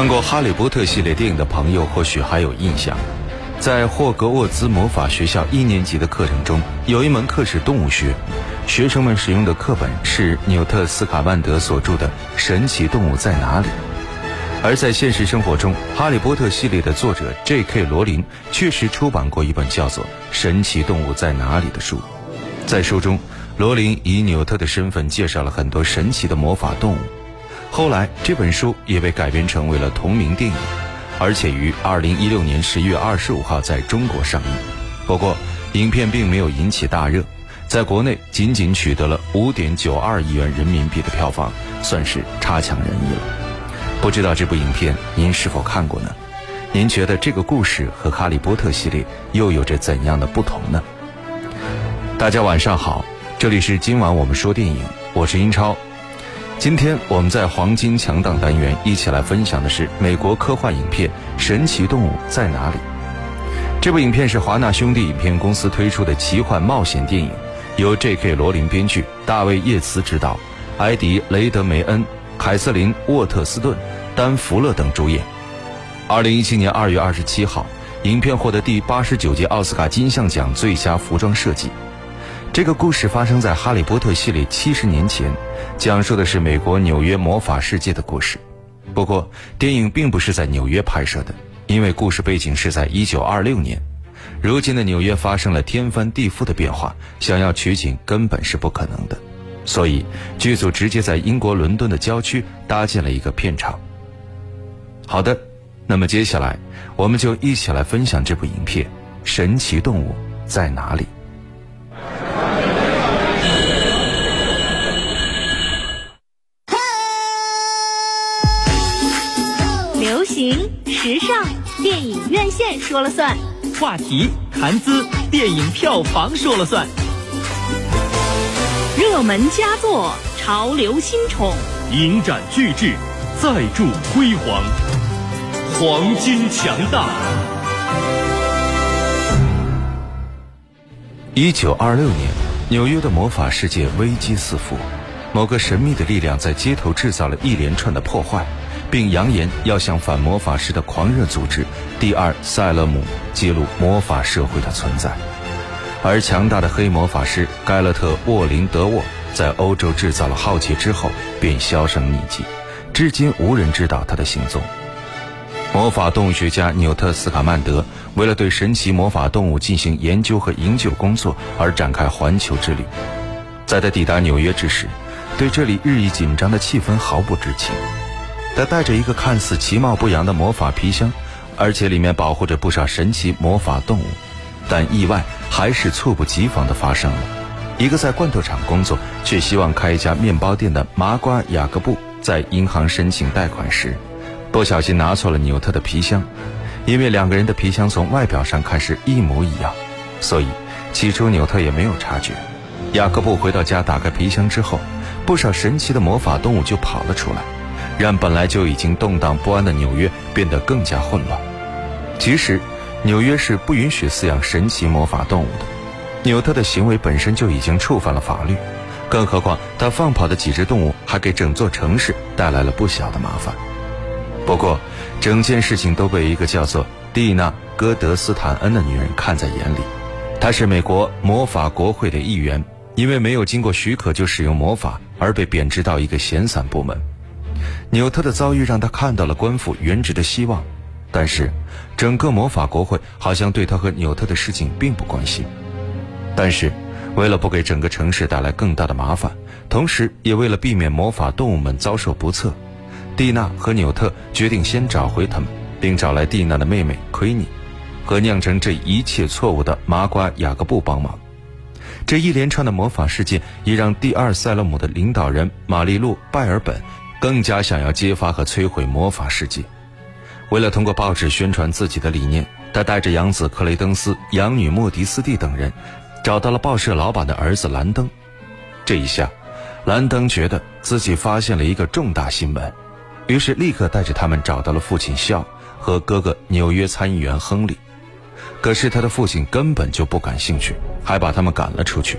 看过《哈利波特》系列电影的朋友或许还有印象，在霍格沃兹魔法学校一年级的课程中，有一门课是动物学，学生们使用的课本是纽特·斯卡曼德所著的《神奇动物在哪里》。而在现实生活中，《哈利波特》系列的作者 J.K. 罗琳确实出版过一本叫做《神奇动物在哪里》的书。在书中，罗琳以纽特的身份介绍了很多神奇的魔法动物。后来，这本书也被改编成为了同名电影，而且于2016年11月25号在中国上映。不过，影片并没有引起大热，在国内仅仅取得了5.92亿元人民币的票房，算是差强人意了。不知道这部影片您是否看过呢？您觉得这个故事和《哈利波特》系列又有着怎样的不同呢？大家晚上好，这里是今晚我们说电影，我是英超。今天我们在黄金强档单元一起来分享的是美国科幻影片《神奇动物在哪里》。这部影片是华纳兄弟影片公司推出的奇幻冒险电影，由 J.K. 罗琳编剧，大卫叶茨执导，埃迪雷德梅恩。凯瑟琳·沃特斯顿、丹·弗勒等主演。二零一七年二月二十七号，影片获得第八十九届奥斯卡金像奖最佳服装设计。这个故事发生在《哈利波特》系列七十年前，讲述的是美国纽约魔法世界的故事。不过，电影并不是在纽约拍摄的，因为故事背景是在一九二六年。如今的纽约发生了天翻地覆的变化，想要取景根本是不可能的。所以，剧组直接在英国伦敦的郊区搭建了一个片场。好的，那么接下来我们就一起来分享这部影片《神奇动物在哪里》。院线说了算；话题谈资，电影票房说了算。热门佳作，潮流新宠，影展巨制，再铸辉煌，黄金强大。一九二六年，纽约的魔法世界危机四伏，某个神秘的力量在街头制造了一连串的破坏，并扬言要向反魔法师的狂热组织第二塞勒姆揭露魔法社会的存在。而强大的黑魔法师盖勒特·沃林德沃在欧洲制造了浩劫之后，便销声匿迹，至今无人知道他的行踪。魔法动物学家纽特·斯卡曼德为了对神奇魔法动物进行研究和营救工作而展开环球之旅。在他抵达纽约之时，对这里日益紧张的气氛毫不知情。他带着一个看似其貌不扬的魔法皮箱，而且里面保护着不少神奇魔法动物。但意外还是猝不及防地发生了。一个在罐头厂工作却希望开一家面包店的麻瓜雅各布，在银行申请贷款时，不小心拿错了纽特的皮箱。因为两个人的皮箱从外表上看是一模一样，所以起初纽特也没有察觉。雅各布回到家打开皮箱之后，不少神奇的魔法动物就跑了出来，让本来就已经动荡不安的纽约变得更加混乱。其实。纽约是不允许饲养神奇魔法动物的，纽特的行为本身就已经触犯了法律，更何况他放跑的几只动物还给整座城市带来了不小的麻烦。不过，整件事情都被一个叫做蒂娜·戈德斯坦恩的女人看在眼里。她是美国魔法国会的一员，因为没有经过许可就使用魔法而被贬值到一个闲散部门。纽特的遭遇让他看到了官复原职的希望。但是，整个魔法国会好像对他和纽特的事情并不关心。但是，为了不给整个城市带来更大的麻烦，同时也为了避免魔法动物们遭受不测，蒂娜和纽特决定先找回他们，并找来蒂娜的妹妹奎尼，和酿成这一切错误的麻瓜雅各布帮忙。这一连串的魔法事件也让第二塞勒姆的领导人玛丽露·拜尔本更加想要揭发和摧毁魔法世界。为了通过报纸宣传自己的理念，他带着养子克雷登斯、养女莫迪斯蒂等人，找到了报社老板的儿子兰登。这一下，兰登觉得自己发现了一个重大新闻，于是立刻带着他们找到了父亲肖和哥哥纽约参议员亨利。可是他的父亲根本就不感兴趣，还把他们赶了出去。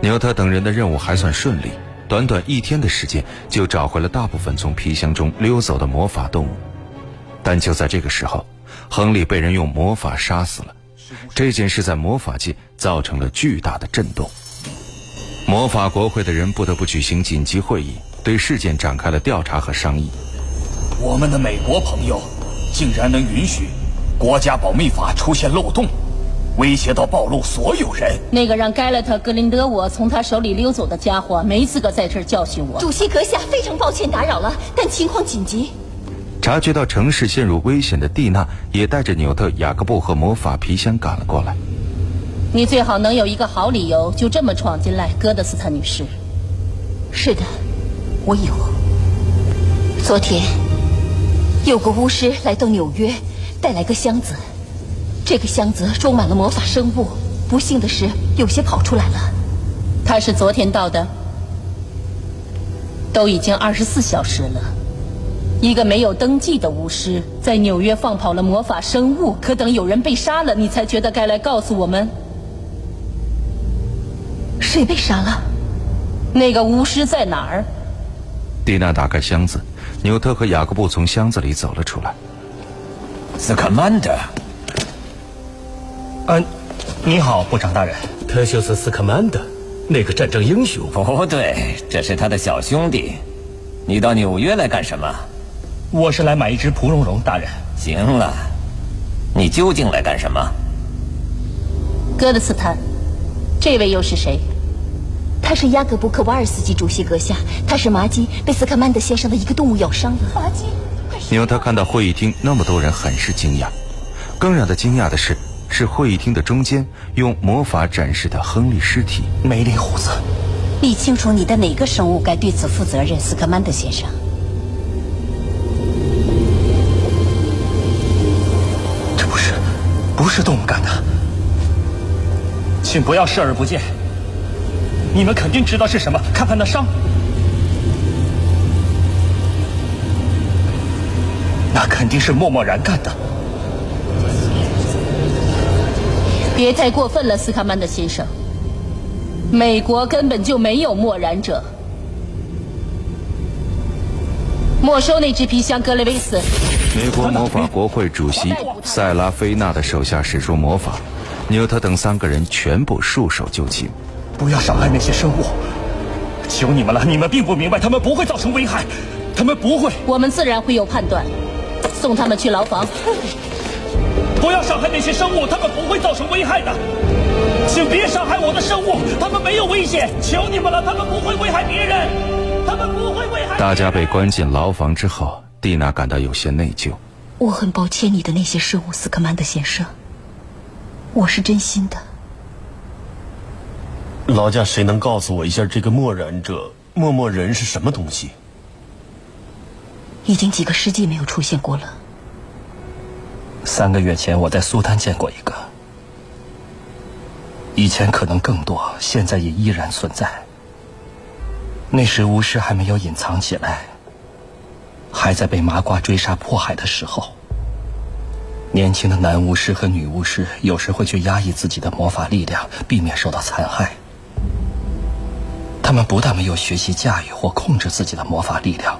纽特等人的任务还算顺利，短短一天的时间就找回了大部分从皮箱中溜走的魔法动物。但就在这个时候，亨利被人用魔法杀死了。这件事在魔法界造成了巨大的震动。魔法国会的人不得不举行紧急会议，对事件展开了调查和商议。我们的美国朋友竟然能允许国家保密法出现漏洞，威胁到暴露所有人。那个让盖勒特·格林德沃从他手里溜走的家伙，没资格在这儿教训我。主席阁下，非常抱歉打扰了，但情况紧急。察觉到城市陷入危险的蒂娜，也带着纽特、雅各布和魔法皮箱赶了过来。你最好能有一个好理由，就这么闯进来，戈德斯坦女士。是的，我有。昨天有个巫师来到纽约，带来个箱子，这个箱子装满了魔法生物。不幸的是，有些跑出来了。他是昨天到的，都已经二十四小时了。一个没有登记的巫师在纽约放跑了魔法生物，可等有人被杀了，你才觉得该来告诉我们。谁被杀了？那个巫师在哪儿？蒂娜打开箱子，纽特和雅各布从箱子里走了出来。斯卡嗯，你好，部长大人。特修斯斯卡曼德，那个战争英雄。不对，这是他的小兄弟。你到纽约来干什么？我是来买一只蒲蓉蓉，大人。行了，你究竟来干什么？戈德斯坦，这位又是谁？他是雅各布克瓦尔斯基主席阁下，他是麻鸡被斯卡曼德先生的一个动物咬伤了。麻鸡，你让他看到会议厅那么多人，很是惊讶。更让他惊讶的是，是会议厅的中间用魔法展示的亨利尸体。梅林胡子，你清楚你的哪个生物该对此负责任，斯科曼德先生？这不是，不是动物干的，请不要视而不见。你们肯定知道是什么，看看那伤，那肯定是默默然干的。别太过分了，斯卡曼德先生。美国根本就没有默然者。没收那只皮箱，格雷维斯。美国魔法国会主席塞拉菲娜的手下使出魔法，纽特等三个人全部束手就擒。不要伤害那些生物，求你们了！你们并不明白，他们不会造成危害，他们不会。我们自然会有判断，送他们去牢房。不要伤害那些生物，他们不会造成危害的。请别伤害我的生物，他们没有危险，求你们了，他们不会危害别人，他们不会危害。大家被关进牢房之后，蒂娜感到有些内疚。我很抱歉，你的那些生物，斯科曼德先生，我是真心的。劳驾，谁能告诉我一下这个默然者默默人是什么东西？已经几个世纪没有出现过了。三个月前我在苏丹见过一个，以前可能更多，现在也依然存在。那时巫师还没有隐藏起来，还在被麻瓜追杀迫害的时候。年轻的男巫师和女巫师有时会去压抑自己的魔法力量，避免受到残害。他们不但没有学习驾驭或控制自己的魔法力量，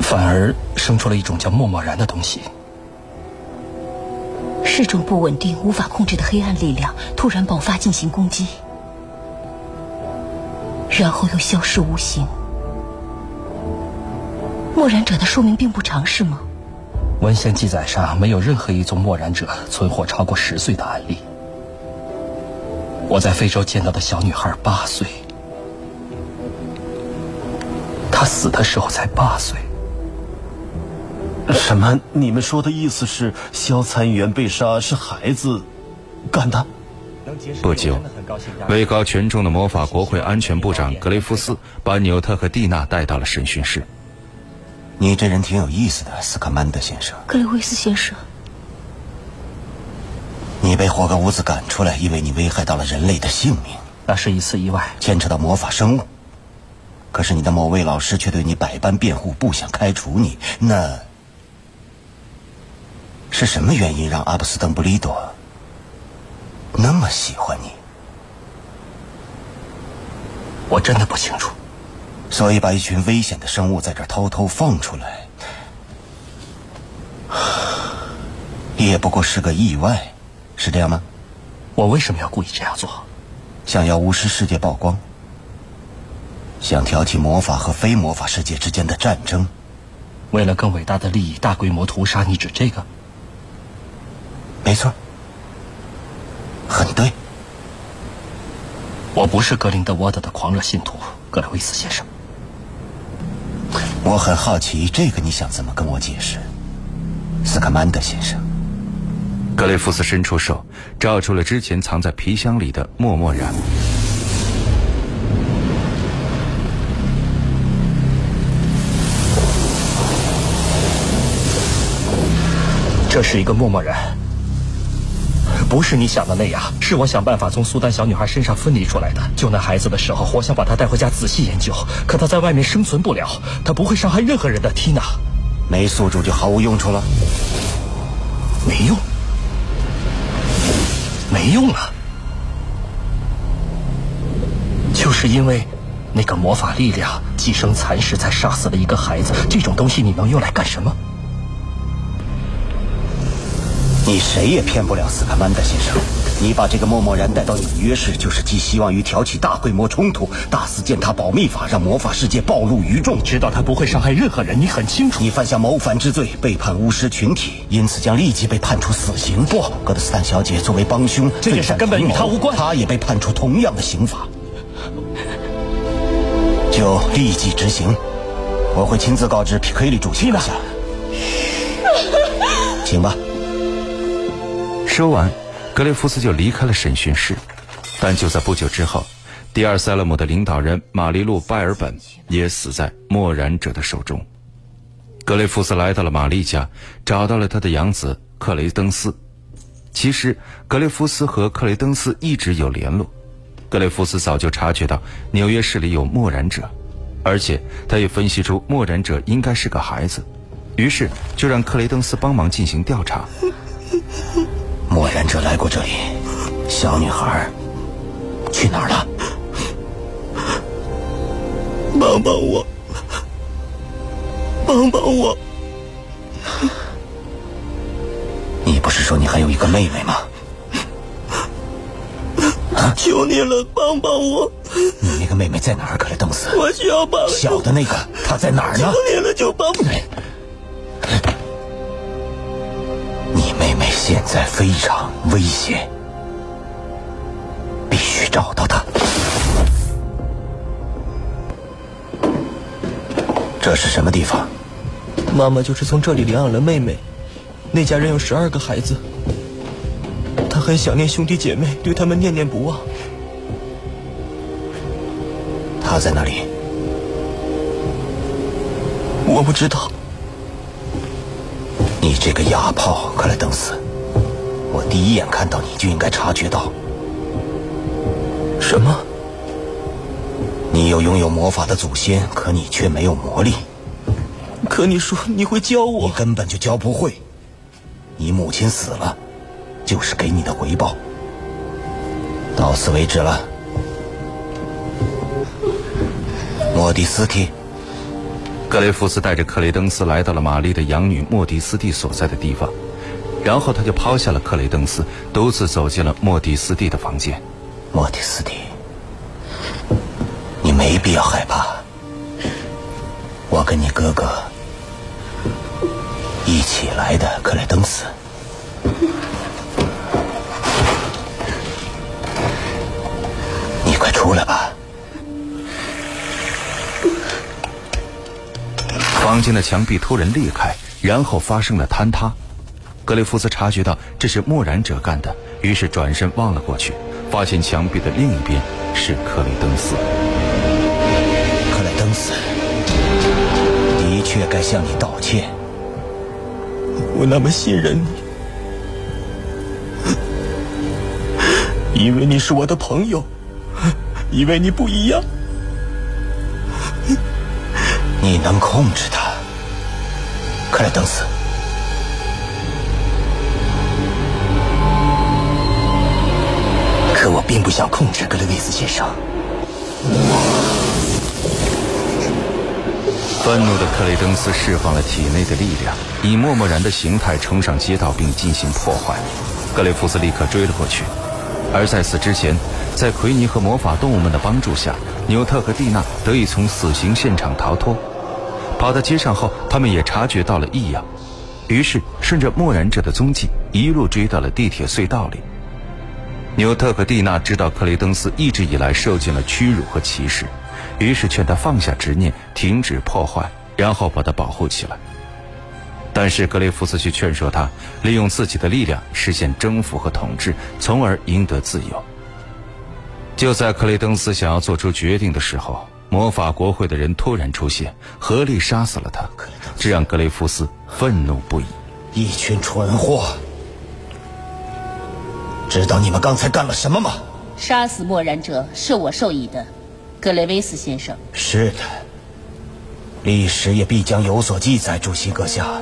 反而生出了一种叫默默然的东西。是种不稳定、无法控制的黑暗力量，突然爆发进行攻击，然后又消失无形。默然者的寿命并不长，是吗？文献记载上没有任何一宗默然者存活超过十岁的案例。我在非洲见到的小女孩八岁，她死的时候才八岁。什么？你们说的意思是肖参议员被杀是孩子干的？不久，位高权重的魔法国会安全部长格雷夫斯把纽特和蒂娜带到了审讯室。你这人挺有意思的，斯卡曼德先生。格雷维斯先生，你被霍格乌兹赶出来，因为你危害到了人类的性命。那是一次意外，牵扯到魔法生物。可是你的某位老师却对你百般辩护，不想开除你。那是什么原因让阿布斯邓布利多那么喜欢你？我真的不清楚。所以把一群危险的生物在这儿偷偷放出来，也不过是个意外，是这样吗？我为什么要故意这样做？想要巫师世界曝光，想挑起魔法和非魔法世界之间的战争，为了更伟大的利益，大规模屠杀，你指这个？没错，很对。我不是格林德沃德的狂热信徒，格雷维斯先生。我很好奇，这个你想怎么跟我解释，斯卡曼德先生？格雷夫斯伸出手，照出了之前藏在皮箱里的默默然。这是一个默默然，不是你想的那样，是我想办法从苏丹小女孩身上分离出来的。救那孩子的时候，我想把她带回家仔细研究，可她在外面生存不了，她不会伤害任何人的。缇娜，没宿主就毫无用处了，没用。没用了，就是因为那个魔法力量寄生蚕食，才杀死了一个孩子。这种东西你能用来干什么？你谁也骗不了斯卡曼德先生。你把这个默默然带到纽约市，就是寄希望于挑起大规模冲突，大肆践踏保密法，让魔法世界暴露于众。知道他不会伤害任何人，你很清楚。你犯下谋反之罪，背叛巫师群体，因此将立即被判处死刑。不，格德斯坦小姐作为帮凶，这件事根本与他无关。他也被判处同样的刑罚，就立即执行。我会亲自告知皮克利主席。下，请吧。说完。格雷夫斯就离开了审讯室，但就在不久之后，第二塞勒姆的领导人玛丽露·拜尔本也死在默然者的手中。格雷夫斯来到了玛丽家，找到了他的养子克雷登斯。其实，格雷夫斯和克雷登斯一直有联络。格雷夫斯早就察觉到纽约市里有默然者，而且他也分析出默然者应该是个孩子，于是就让克雷登斯帮忙进行调查。默然者来过这里，小女孩去哪儿了？帮帮我！帮帮我！你不是说你还有一个妹妹吗？求你了，帮帮我！你那个妹妹在哪儿？克雷登斯，我需要帮。小的那个，她在哪儿呢？求你了，就帮。现在非常危险，必须找到他。这是什么地方？妈妈就是从这里领养了妹妹。那家人有十二个孩子，她很想念兄弟姐妹，对他们念念不忘。他在哪里？我不知道。你这个哑炮，克莱登斯！我第一眼看到你就应该察觉到，什么？你有拥有魔法的祖先，可你却没有魔力。可你说你会教我，你根本就教不会。你母亲死了，就是给你的回报。到此为止了，莫迪斯蒂。格雷夫斯带着克雷登斯来到了玛丽的养女莫迪斯蒂所在的地方。然后他就抛下了克雷登斯，独自走进了莫蒂斯蒂的房间。莫蒂斯蒂，你没必要害怕。我跟你哥哥一起来的，克雷登斯。你快出来吧。房间的墙壁突然裂开，然后发生了坍塌。格雷夫斯察觉到这是默然者干的，于是转身望了过去，发现墙壁的另一边是克雷登斯。克雷登斯，的确该向你道歉。我那么信任你，因为你是我的朋友，因为你不一样。你能控制他，克莱登斯。并不想控制格雷维斯先生。愤怒的克雷登斯释放了体内的力量，以默默然的形态冲上街道并进行破坏。格雷夫斯立刻追了过去，而在此之前，在奎尼和魔法动物们的帮助下，纽特和蒂娜得以从死刑现场逃脱。跑到街上后，他们也察觉到了异样，于是顺着默然者的踪迹，一路追到了地铁隧道里。纽特和蒂娜知道克雷登斯一直以来受尽了屈辱和歧视，于是劝他放下执念，停止破坏，然后把他保护起来。但是格雷夫斯却劝说他利用自己的力量实现征服和统治，从而赢得自由。就在克雷登斯想要做出决定的时候，魔法国会的人突然出现，合力杀死了他，这让格雷夫斯愤怒不已。一群蠢货！知道你们刚才干了什么吗？杀死默然者是我授意的，格雷威斯先生。是的，历史也必将有所记载，主席阁下。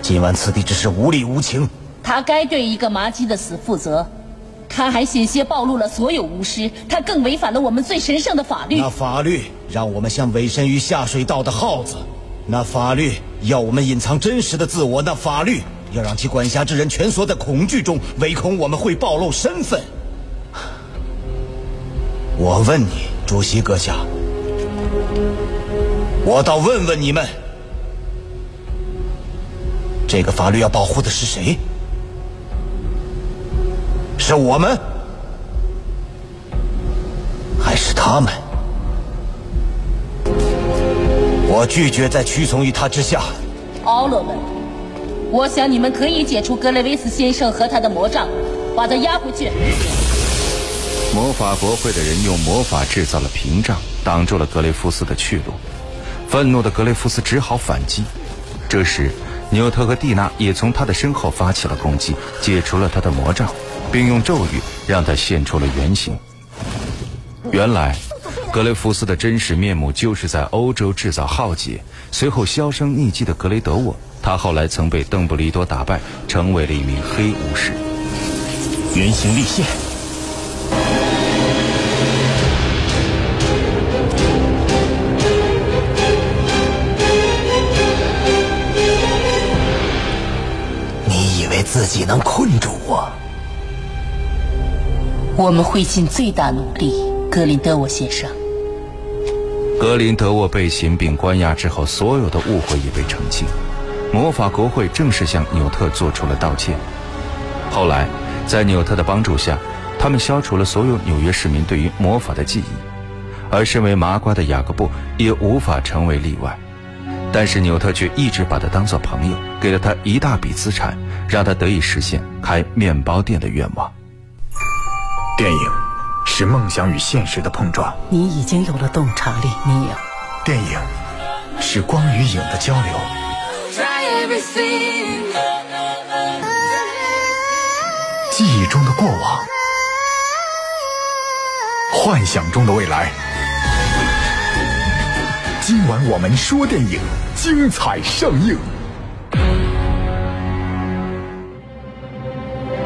今晚此地只是无理无情。他该对一个麻鸡的死负责。他还险些暴露了所有巫师，他更违反了我们最神圣的法律。那法律让我们像委身于下水道的耗子，那法律要我们隐藏真实的自我，那法律要让其管辖之人蜷缩在恐惧中，唯恐我们会暴露身份。我问你，主席阁下，我倒问问你们。这个法律要保护的是谁？是我们，还是他们？我拒绝再屈从于他之下。奥罗们，我想你们可以解除格雷维斯先生和他的魔杖，把他押回去。魔法国会的人用魔法制造了屏障，挡住了格雷夫斯的去路。愤怒的格雷夫斯只好反击。这时。纽特和蒂娜也从他的身后发起了攻击，解除了他的魔杖，并用咒语让他现出了原形。原来，格雷夫斯的真实面目就是在欧洲制造浩劫，随后销声匿迹的格雷德沃。他后来曾被邓布利多打败，成为了一名黑武士。原形立现。你以为自己能困住我？我们会尽最大努力，格林德沃先生。格林德沃被刑并关押之后，所有的误会也被澄清。魔法国会正式向纽特做出了道歉。后来，在纽特的帮助下，他们消除了所有纽约市民对于魔法的记忆，而身为麻瓜的雅各布也无法成为例外。但是纽特却一直把他当作朋友，给了他一大笔资产，让他得以实现开面包店的愿望。电影是梦想与现实的碰撞。你已经有了洞察力，你有。电影是光与影的交流。记忆中的过往，幻想中的未来。今晚我们说电影，精彩上映。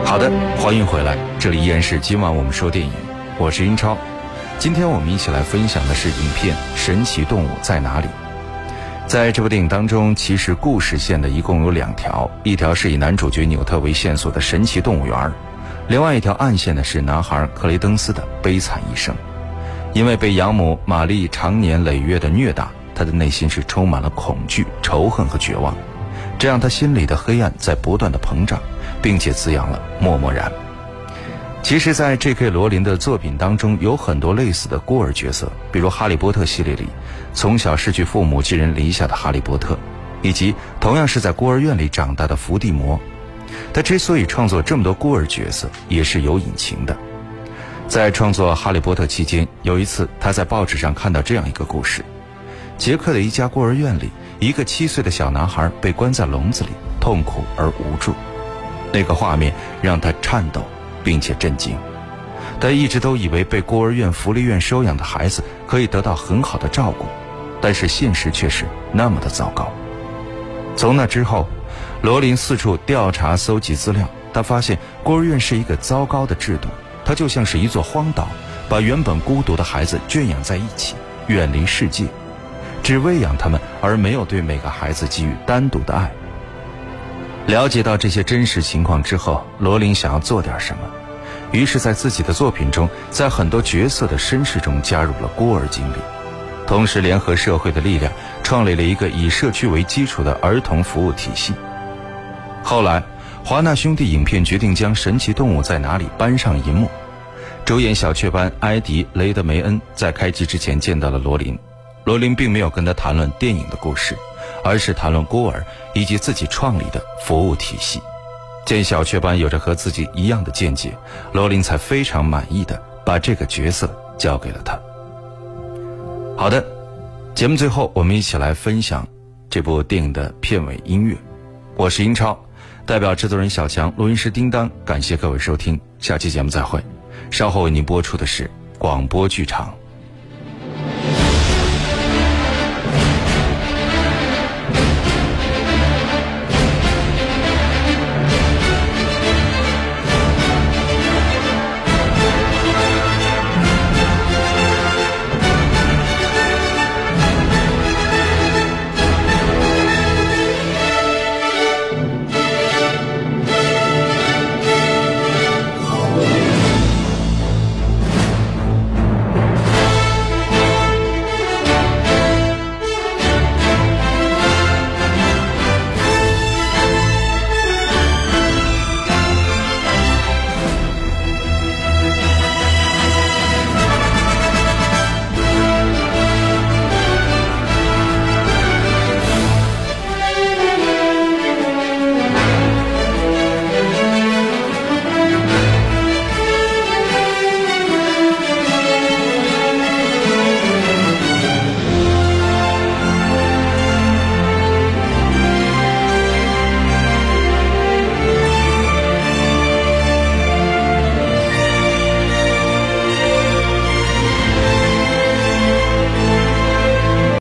好的，欢迎回来，这里依然是今晚我们说电影，我是英超。今天我们一起来分享的是影片《神奇动物在哪里》。在这部电影当中，其实故事线的一共有两条，一条是以男主角纽特为线索的神奇动物园，另外一条暗线呢是男孩克雷登斯的悲惨一生。因为被养母玛丽长年累月的虐打，他的内心是充满了恐惧、仇恨和绝望，这让他心里的黑暗在不断的膨胀，并且滋养了默默然。其实，在 J.K. 罗琳的作品当中，有很多类似的孤儿角色，比如《哈利波特》系列里从小失去父母、寄人篱下的哈利波特，以及同样是在孤儿院里长大的伏地魔。他之所以创作这么多孤儿角色，也是有隐情的。在创作《哈利波特》期间，有一次他在报纸上看到这样一个故事：捷克的一家孤儿院里，一个七岁的小男孩被关在笼子里，痛苦而无助。那个画面让他颤抖，并且震惊。他一直都以为被孤儿院、福利院收养的孩子可以得到很好的照顾，但是现实却是那么的糟糕。从那之后，罗琳四处调查搜集资料，他发现孤儿院是一个糟糕的制度。它就像是一座荒岛，把原本孤独的孩子圈养在一起，远离世界。只喂养他们，而没有对每个孩子给予单独的爱。了解到这些真实情况之后，罗琳想要做点什么，于是，在自己的作品中，在很多角色的身世中加入了孤儿经历，同时联合社会的力量，创立了一个以社区为基础的儿童服务体系。后来，华纳兄弟影片决定将《神奇动物在哪里》搬上银幕。主演小雀斑埃迪·雷德梅恩在开机之前见到了罗琳，罗琳并没有跟他谈论电影的故事，而是谈论孤儿以及自己创立的服务体系。见小雀斑有着和自己一样的见解，罗琳才非常满意的把这个角色交给了他。好的，节目最后我们一起来分享这部电影的片尾音乐。我是英超，代表制作人小强、录音师叮当，感谢各位收听，下期节目再会。稍后为您播出的是广播剧场。